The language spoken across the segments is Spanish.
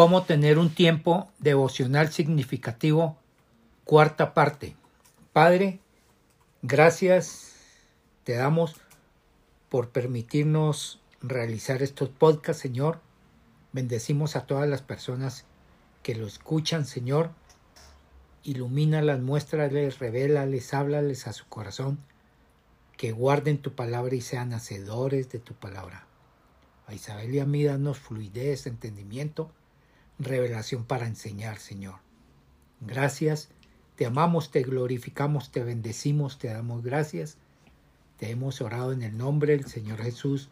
Cómo tener un tiempo devocional significativo, cuarta parte. Padre, gracias te damos por permitirnos realizar estos podcasts, Señor. Bendecimos a todas las personas que lo escuchan, Señor. Ilumínalas, muéstrales, revélales, háblales a su corazón. Que guarden tu palabra y sean hacedores de tu palabra. A Isabel y a mí danos fluidez, entendimiento revelación para enseñar, Señor. Gracias, te amamos, te glorificamos, te bendecimos, te damos gracias. Te hemos orado en el nombre del Señor Jesús,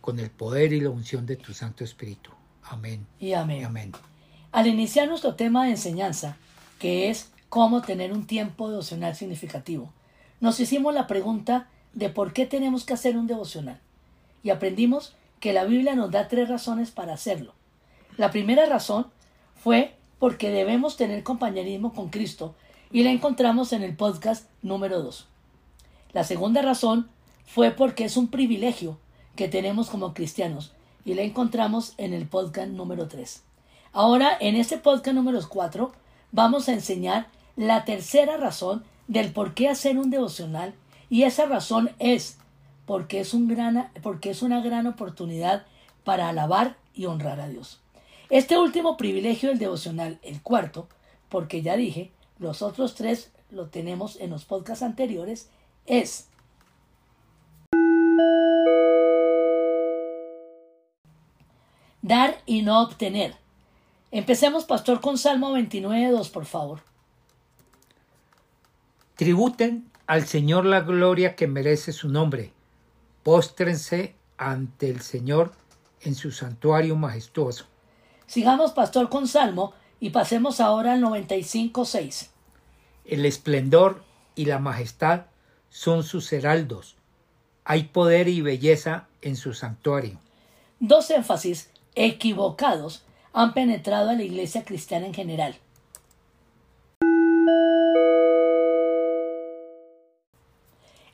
con el poder y la unción de tu Santo Espíritu. Amén. Y amén. amén. Al iniciar nuestro tema de enseñanza, que es cómo tener un tiempo devocional significativo, nos hicimos la pregunta de por qué tenemos que hacer un devocional. Y aprendimos que la Biblia nos da tres razones para hacerlo. La primera razón fue porque debemos tener compañerismo con Cristo y la encontramos en el podcast número 2. La segunda razón fue porque es un privilegio que tenemos como cristianos y la encontramos en el podcast número 3. Ahora, en este podcast número 4, vamos a enseñar la tercera razón del por qué hacer un devocional y esa razón es porque es, un gran, porque es una gran oportunidad para alabar y honrar a Dios. Este último privilegio del devocional, el cuarto, porque ya dije, los otros tres lo tenemos en los podcasts anteriores, es dar y no obtener. Empecemos, pastor, con Salmo 29.2, por favor. Tributen al Señor la gloria que merece su nombre. Póstrense ante el Señor en su santuario majestuoso. Sigamos, pastor, con Salmo y pasemos ahora al 95.6. El esplendor y la majestad son sus heraldos. Hay poder y belleza en su santuario. Dos énfasis equivocados han penetrado a la iglesia cristiana en general.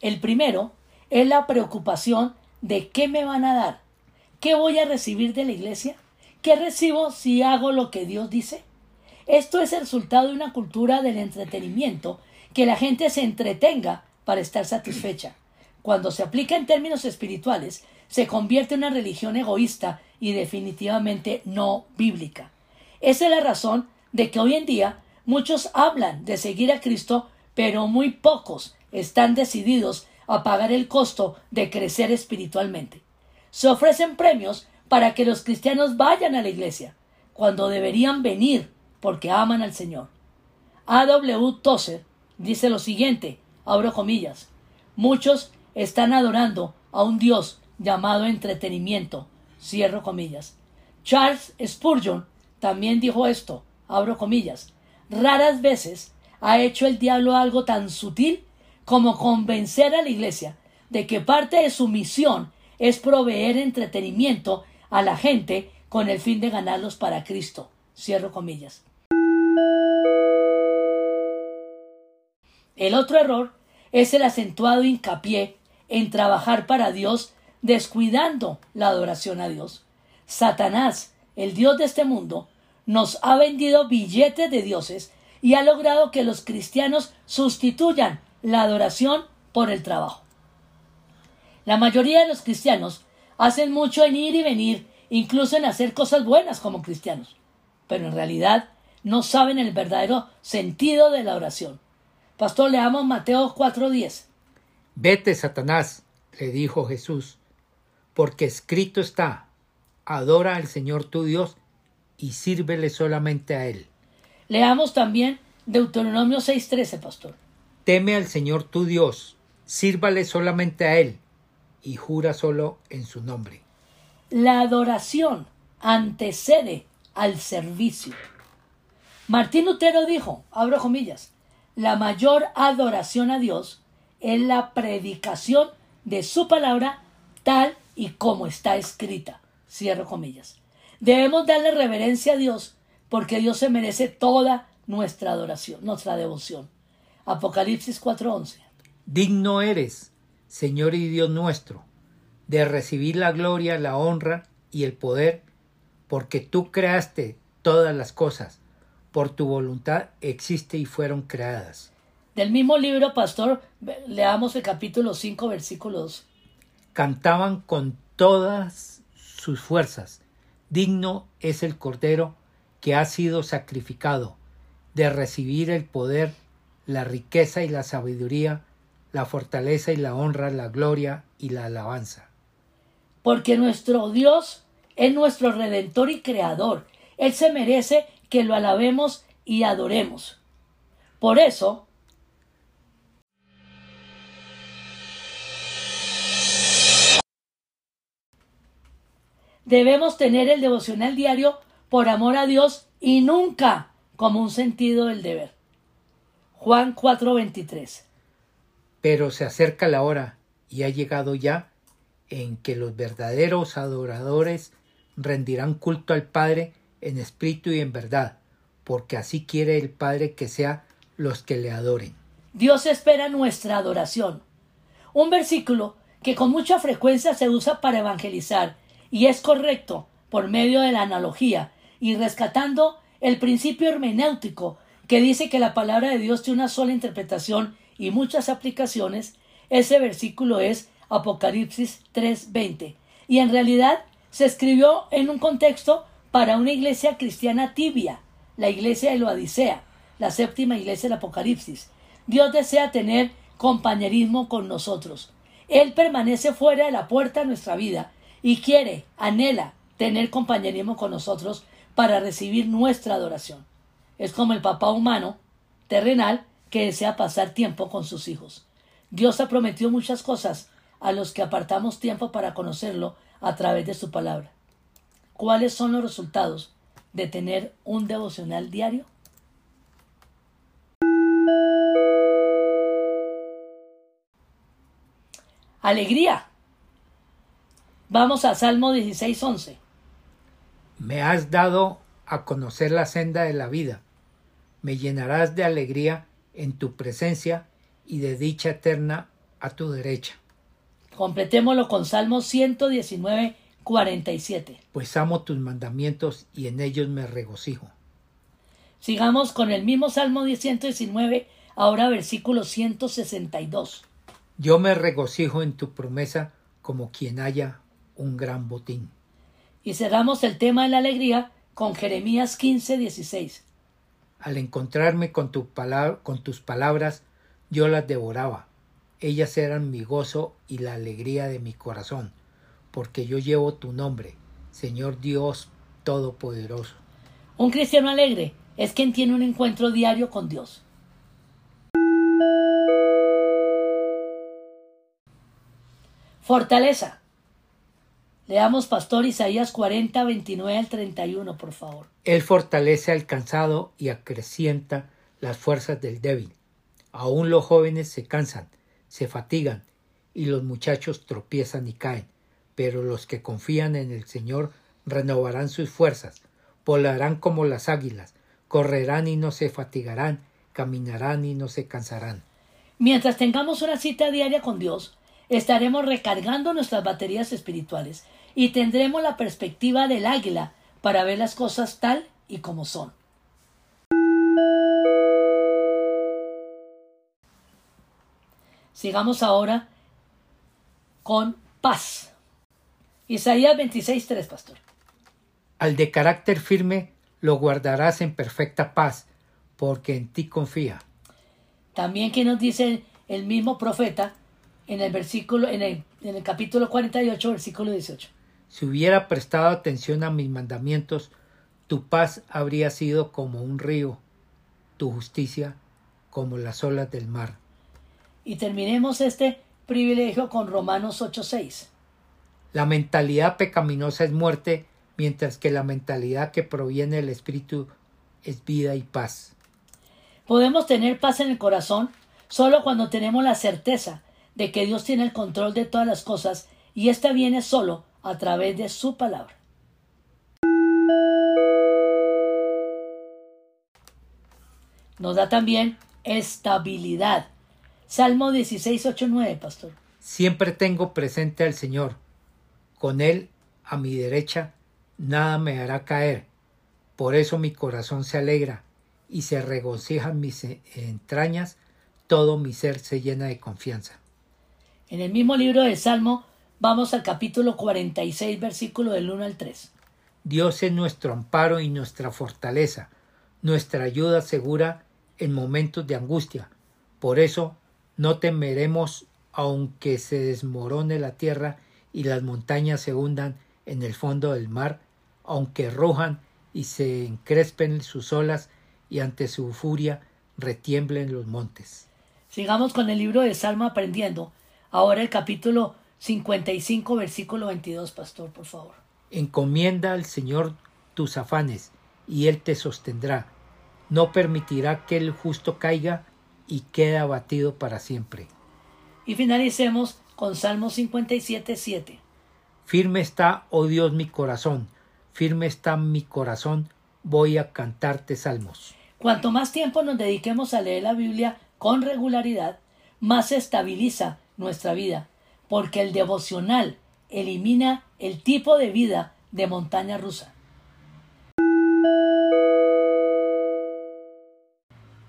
El primero es la preocupación de qué me van a dar, qué voy a recibir de la iglesia ¿Qué recibo si hago lo que Dios dice? Esto es el resultado de una cultura del entretenimiento que la gente se entretenga para estar satisfecha. Cuando se aplica en términos espirituales, se convierte en una religión egoísta y definitivamente no bíblica. Esa es la razón de que hoy en día muchos hablan de seguir a Cristo, pero muy pocos están decididos a pagar el costo de crecer espiritualmente. Se ofrecen premios para que los cristianos vayan a la iglesia, cuando deberían venir porque aman al Señor. A.W. Tozer dice lo siguiente, abro comillas, muchos están adorando a un Dios llamado entretenimiento, cierro comillas. Charles Spurgeon también dijo esto, abro comillas, raras veces ha hecho el diablo algo tan sutil como convencer a la iglesia de que parte de su misión es proveer entretenimiento a la gente con el fin de ganarlos para Cristo. Cierro comillas. El otro error es el acentuado hincapié en trabajar para Dios descuidando la adoración a Dios. Satanás, el Dios de este mundo, nos ha vendido billetes de dioses y ha logrado que los cristianos sustituyan la adoración por el trabajo. La mayoría de los cristianos hacen mucho en ir y venir, incluso en hacer cosas buenas como cristianos, pero en realidad no saben el verdadero sentido de la oración. Pastor, leamos Mateo 4:10. Vete, Satanás, le dijo Jesús, porque escrito está, adora al Señor tu Dios y sírvele solamente a Él. Leamos también Deuteronomio 6:13, pastor. Teme al Señor tu Dios, sírvale solamente a Él y jura solo en su nombre. La adoración antecede al servicio. Martín Lutero dijo, abro comillas, la mayor adoración a Dios es la predicación de su palabra tal y como está escrita. Cierro comillas. Debemos darle reverencia a Dios porque Dios se merece toda nuestra adoración, nuestra devoción. Apocalipsis 4:11. Digno eres, Señor y Dios nuestro, de recibir la gloria, la honra y el poder, porque tú creaste todas las cosas. Por tu voluntad existe y fueron creadas. Del mismo libro, pastor, leamos el capítulo 5, versículo 2. Cantaban con todas sus fuerzas. Digno es el Cordero que ha sido sacrificado, de recibir el poder, la riqueza y la sabiduría, la fortaleza y la honra, la gloria y la alabanza. Porque nuestro Dios es nuestro redentor y creador. Él se merece que lo alabemos y adoremos. Por eso, debemos tener el devocional diario por amor a Dios y nunca como un sentido del deber. Juan 4:23 Pero se acerca la hora, y ha llegado ya, en que los verdaderos adoradores rendirán culto al Padre en espíritu y en verdad, porque así quiere el Padre que sea los que le adoren. Dios espera nuestra adoración. Un versículo que con mucha frecuencia se usa para evangelizar y es correcto por medio de la analogía y rescatando el principio hermenéutico que dice que la palabra de Dios tiene una sola interpretación y muchas aplicaciones, ese versículo es Apocalipsis 3:20 y en realidad se escribió en un contexto para una iglesia cristiana tibia, la iglesia de Loadicea, la séptima iglesia del Apocalipsis. Dios desea tener compañerismo con nosotros. Él permanece fuera de la puerta de nuestra vida y quiere, anhela tener compañerismo con nosotros para recibir nuestra adoración. Es como el papá humano, terrenal, que desea pasar tiempo con sus hijos. Dios ha prometido muchas cosas a los que apartamos tiempo para conocerlo a través de su palabra. ¿Cuáles son los resultados de tener un devocional diario? Alegría. Vamos a Salmo 16:11. Me has dado a conocer la senda de la vida. Me llenarás de alegría en tu presencia y de dicha eterna a tu derecha. Completémoslo con Salmo 119, 47. Pues amo tus mandamientos y en ellos me regocijo. Sigamos con el mismo Salmo 119, ahora versículo 162. Yo me regocijo en tu promesa como quien haya un gran botín. Y cerramos el tema de la alegría con Jeremías 15, 16. Al encontrarme con, tu con tus palabras, yo las devoraba. Ellas eran mi gozo y la alegría de mi corazón, porque yo llevo tu nombre, Señor Dios Todopoderoso. Un cristiano alegre es quien tiene un encuentro diario con Dios. Fortaleza. Leamos Pastor Isaías 40, 29 al 31, por favor. Él fortalece al cansado y acrecienta las fuerzas del débil. Aún los jóvenes se cansan, se fatigan, y los muchachos tropiezan y caen. Pero los que confían en el Señor renovarán sus fuerzas, volarán como las águilas, correrán y no se fatigarán, caminarán y no se cansarán. Mientras tengamos una cita diaria con Dios, estaremos recargando nuestras baterías espirituales y tendremos la perspectiva del águila para ver las cosas tal y como son. Sigamos ahora con paz. Isaías 26.3, pastor. Al de carácter firme lo guardarás en perfecta paz, porque en ti confía. También que nos dice el mismo profeta en el versículo, en el, en el capítulo 48, versículo 18. Si hubiera prestado atención a mis mandamientos, tu paz habría sido como un río, tu justicia como las olas del mar. Y terminemos este privilegio con Romanos 8:6. La mentalidad pecaminosa es muerte, mientras que la mentalidad que proviene del Espíritu es vida y paz. Podemos tener paz en el corazón solo cuando tenemos la certeza de que Dios tiene el control de todas las cosas y ésta viene solo a través de su palabra. Nos da también estabilidad. Salmo 16, 8, 9, pastor. Siempre tengo presente al Señor. Con Él a mi derecha nada me hará caer. Por eso mi corazón se alegra y se regocijan mis entrañas, todo mi ser se llena de confianza. En el mismo libro del Salmo vamos al capítulo 46, versículo del 1 al 3. Dios es nuestro amparo y nuestra fortaleza, nuestra ayuda segura en momentos de angustia. Por eso no temeremos aunque se desmorone la tierra y las montañas se hundan en el fondo del mar, aunque rujan y se encrespen sus olas y ante su furia retiemblen los montes. Sigamos con el libro de Salmo aprendiendo. Ahora el capítulo 55, versículo 22, pastor, por favor. Encomienda al Señor tus afanes, y Él te sostendrá. No permitirá que el justo caiga y quede abatido para siempre. Y finalicemos con Salmo 57, 7. Firme está, oh Dios, mi corazón, firme está mi corazón, voy a cantarte salmos. Cuanto más tiempo nos dediquemos a leer la Biblia con regularidad, más se estabiliza nuestra vida, porque el devocional elimina el tipo de vida de montaña rusa.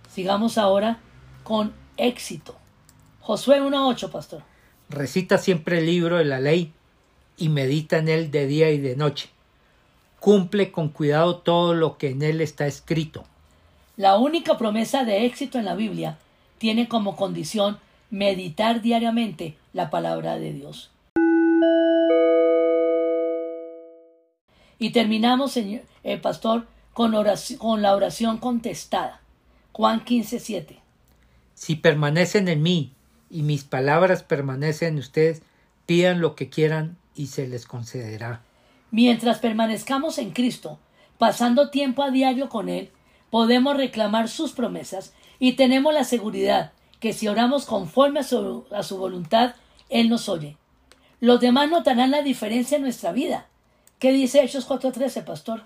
Sigamos ahora con éxito. Josué 1.8, pastor. Recita siempre el libro de la ley y medita en él de día y de noche. Cumple con cuidado todo lo que en él está escrito. La única promesa de éxito en la Biblia tiene como condición meditar diariamente la palabra de Dios. Y terminamos, señor, el eh, pastor, con, con la oración contestada. Juan 15, 7. Si permanecen en mí y mis palabras permanecen en ustedes, pidan lo que quieran y se les concederá. Mientras permanezcamos en Cristo, pasando tiempo a diario con Él, podemos reclamar sus promesas y tenemos la seguridad que si oramos conforme a su, a su voluntad, Él nos oye. Los demás notarán la diferencia en nuestra vida. ¿Qué dice Hechos 4.13, pastor?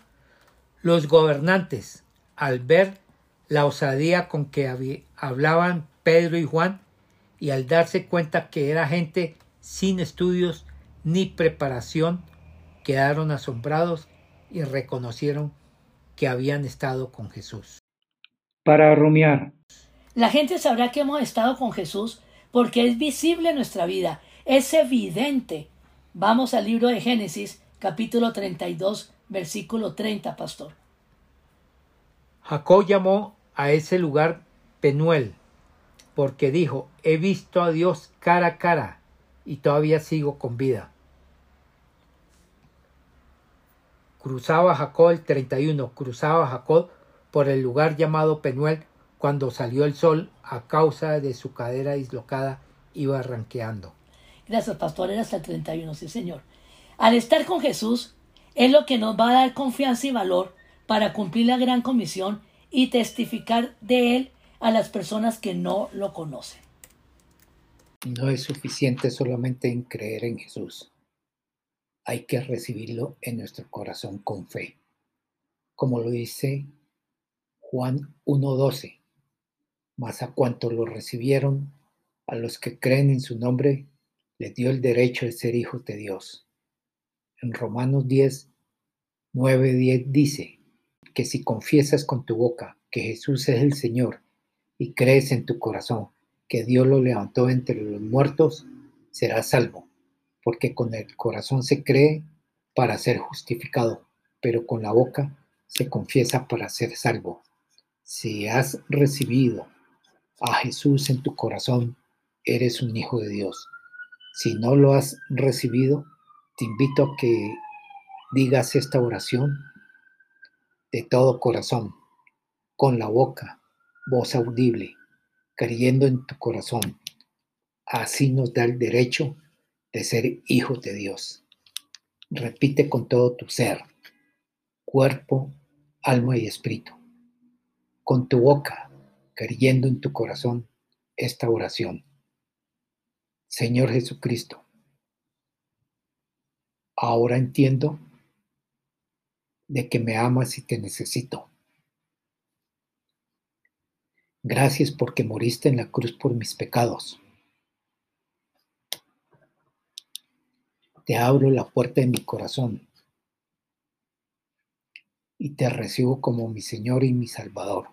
Los gobernantes, al ver la osadía con que hablaban Pedro y Juan, y al darse cuenta que era gente sin estudios ni preparación, quedaron asombrados y reconocieron que habían estado con Jesús. Para rumiar. La gente sabrá que hemos estado con Jesús porque es visible nuestra vida, es evidente. Vamos al libro de Génesis, capítulo 32, versículo 30, pastor. Jacob llamó a ese lugar Penuel, porque dijo, he visto a Dios cara a cara y todavía sigo con vida. Cruzaba Jacob el 31, cruzaba Jacob por el lugar llamado Penuel cuando salió el sol a causa de su cadera dislocada iba arranqueando. Gracias, pastor. Era hasta el 31, sí, señor. Al estar con Jesús, es lo que nos va a dar confianza y valor para cumplir la gran comisión y testificar de Él a las personas que no lo conocen. No es suficiente solamente en creer en Jesús. Hay que recibirlo en nuestro corazón con fe. Como lo dice Juan 1.12. Mas a cuanto lo recibieron, a los que creen en su nombre, les dio el derecho de ser hijos de Dios. En Romanos 10, 9, 10 dice que si confiesas con tu boca que Jesús es el Señor y crees en tu corazón que Dios lo levantó entre los muertos, serás salvo, porque con el corazón se cree para ser justificado, pero con la boca se confiesa para ser salvo. Si has recibido a Jesús en tu corazón, eres un hijo de Dios. Si no lo has recibido, te invito a que digas esta oración de todo corazón, con la boca, voz audible, creyendo en tu corazón. Así nos da el derecho de ser hijos de Dios. Repite con todo tu ser, cuerpo, alma y espíritu. Con tu boca, creyendo en tu corazón, esta oración. Señor Jesucristo, ahora entiendo de que me amas y te necesito. Gracias porque moriste en la cruz por mis pecados. Te abro la puerta de mi corazón y te recibo como mi Señor y mi Salvador.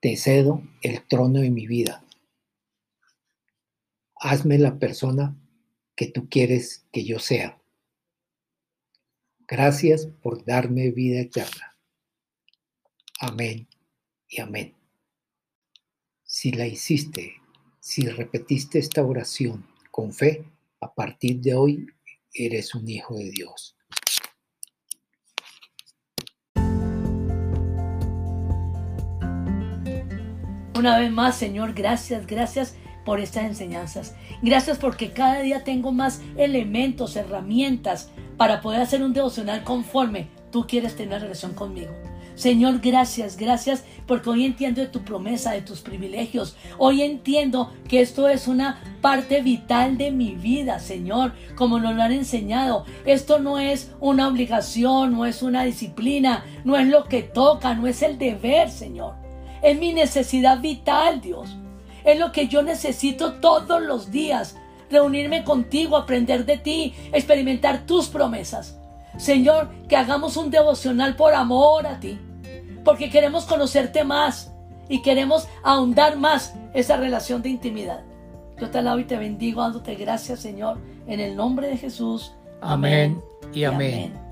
Te cedo el trono de mi vida. Hazme la persona que tú quieres que yo sea. Gracias por darme vida eterna. Amén y amén. Si la hiciste, si repetiste esta oración con fe, a partir de hoy eres un hijo de Dios. Una vez más, Señor, gracias, gracias por estas enseñanzas. Gracias porque cada día tengo más elementos, herramientas para poder hacer un devocional conforme tú quieres tener relación conmigo. Señor, gracias, gracias porque hoy entiendo de tu promesa, de tus privilegios. Hoy entiendo que esto es una parte vital de mi vida, Señor, como nos lo han enseñado. Esto no es una obligación, no es una disciplina, no es lo que toca, no es el deber, Señor. Es mi necesidad vital, Dios. Es lo que yo necesito todos los días. Reunirme contigo, aprender de ti, experimentar tus promesas. Señor, que hagamos un devocional por amor a ti. Porque queremos conocerte más y queremos ahondar más esa relación de intimidad. Yo te alabo y te bendigo, dándote gracias, Señor, en el nombre de Jesús. Amén, y amén.